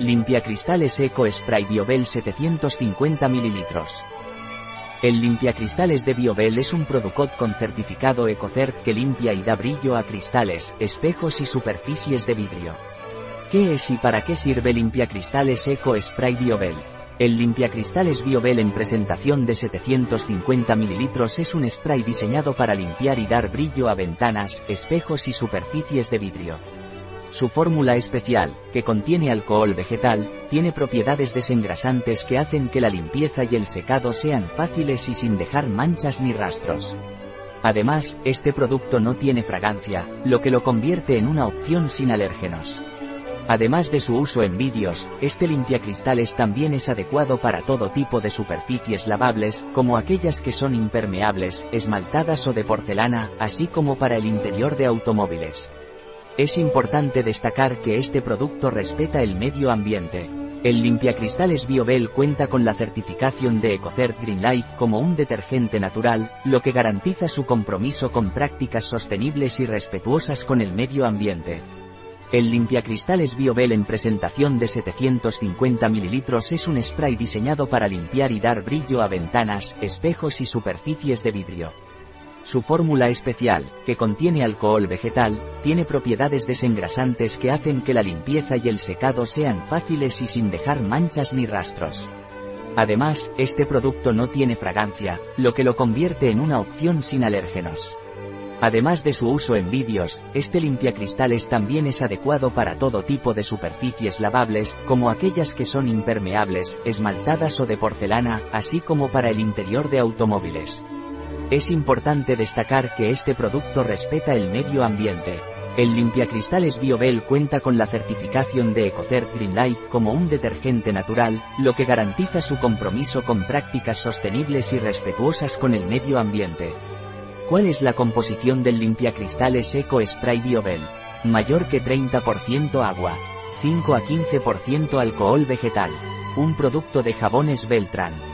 Limpiacristales Eco Spray Biobel 750 ml. El limpiacristales de Biobel es un producto con certificado EcoCert que limpia y da brillo a cristales, espejos y superficies de vidrio. ¿Qué es y para qué sirve limpiacristales Eco Spray Biobel? El limpiacristales Biobel en presentación de 750 ml es un spray diseñado para limpiar y dar brillo a ventanas, espejos y superficies de vidrio. Su fórmula especial, que contiene alcohol vegetal, tiene propiedades desengrasantes que hacen que la limpieza y el secado sean fáciles y sin dejar manchas ni rastros. Además, este producto no tiene fragancia, lo que lo convierte en una opción sin alérgenos. Además de su uso en vídeos, este limpiacristales también es adecuado para todo tipo de superficies lavables, como aquellas que son impermeables, esmaltadas o de porcelana, así como para el interior de automóviles. Es importante destacar que este producto respeta el medio ambiente. El limpiacristales Biobel cuenta con la certificación de EcoCert Green Life como un detergente natural, lo que garantiza su compromiso con prácticas sostenibles y respetuosas con el medio ambiente. El limpiacristales Biobel en presentación de 750 ml es un spray diseñado para limpiar y dar brillo a ventanas, espejos y superficies de vidrio. Su fórmula especial, que contiene alcohol vegetal, tiene propiedades desengrasantes que hacen que la limpieza y el secado sean fáciles y sin dejar manchas ni rastros. Además, este producto no tiene fragancia, lo que lo convierte en una opción sin alérgenos. Además de su uso en vídeos, este limpiacristales también es adecuado para todo tipo de superficies lavables, como aquellas que son impermeables, esmaltadas o de porcelana, así como para el interior de automóviles. Es importante destacar que este producto respeta el medio ambiente. El limpiacristales Biobel cuenta con la certificación de EcoCert Green Life como un detergente natural, lo que garantiza su compromiso con prácticas sostenibles y respetuosas con el medio ambiente. ¿Cuál es la composición del limpiacristales Eco Spray Biobel? Mayor que 30% agua. 5 a 15% alcohol vegetal. Un producto de jabones Beltran.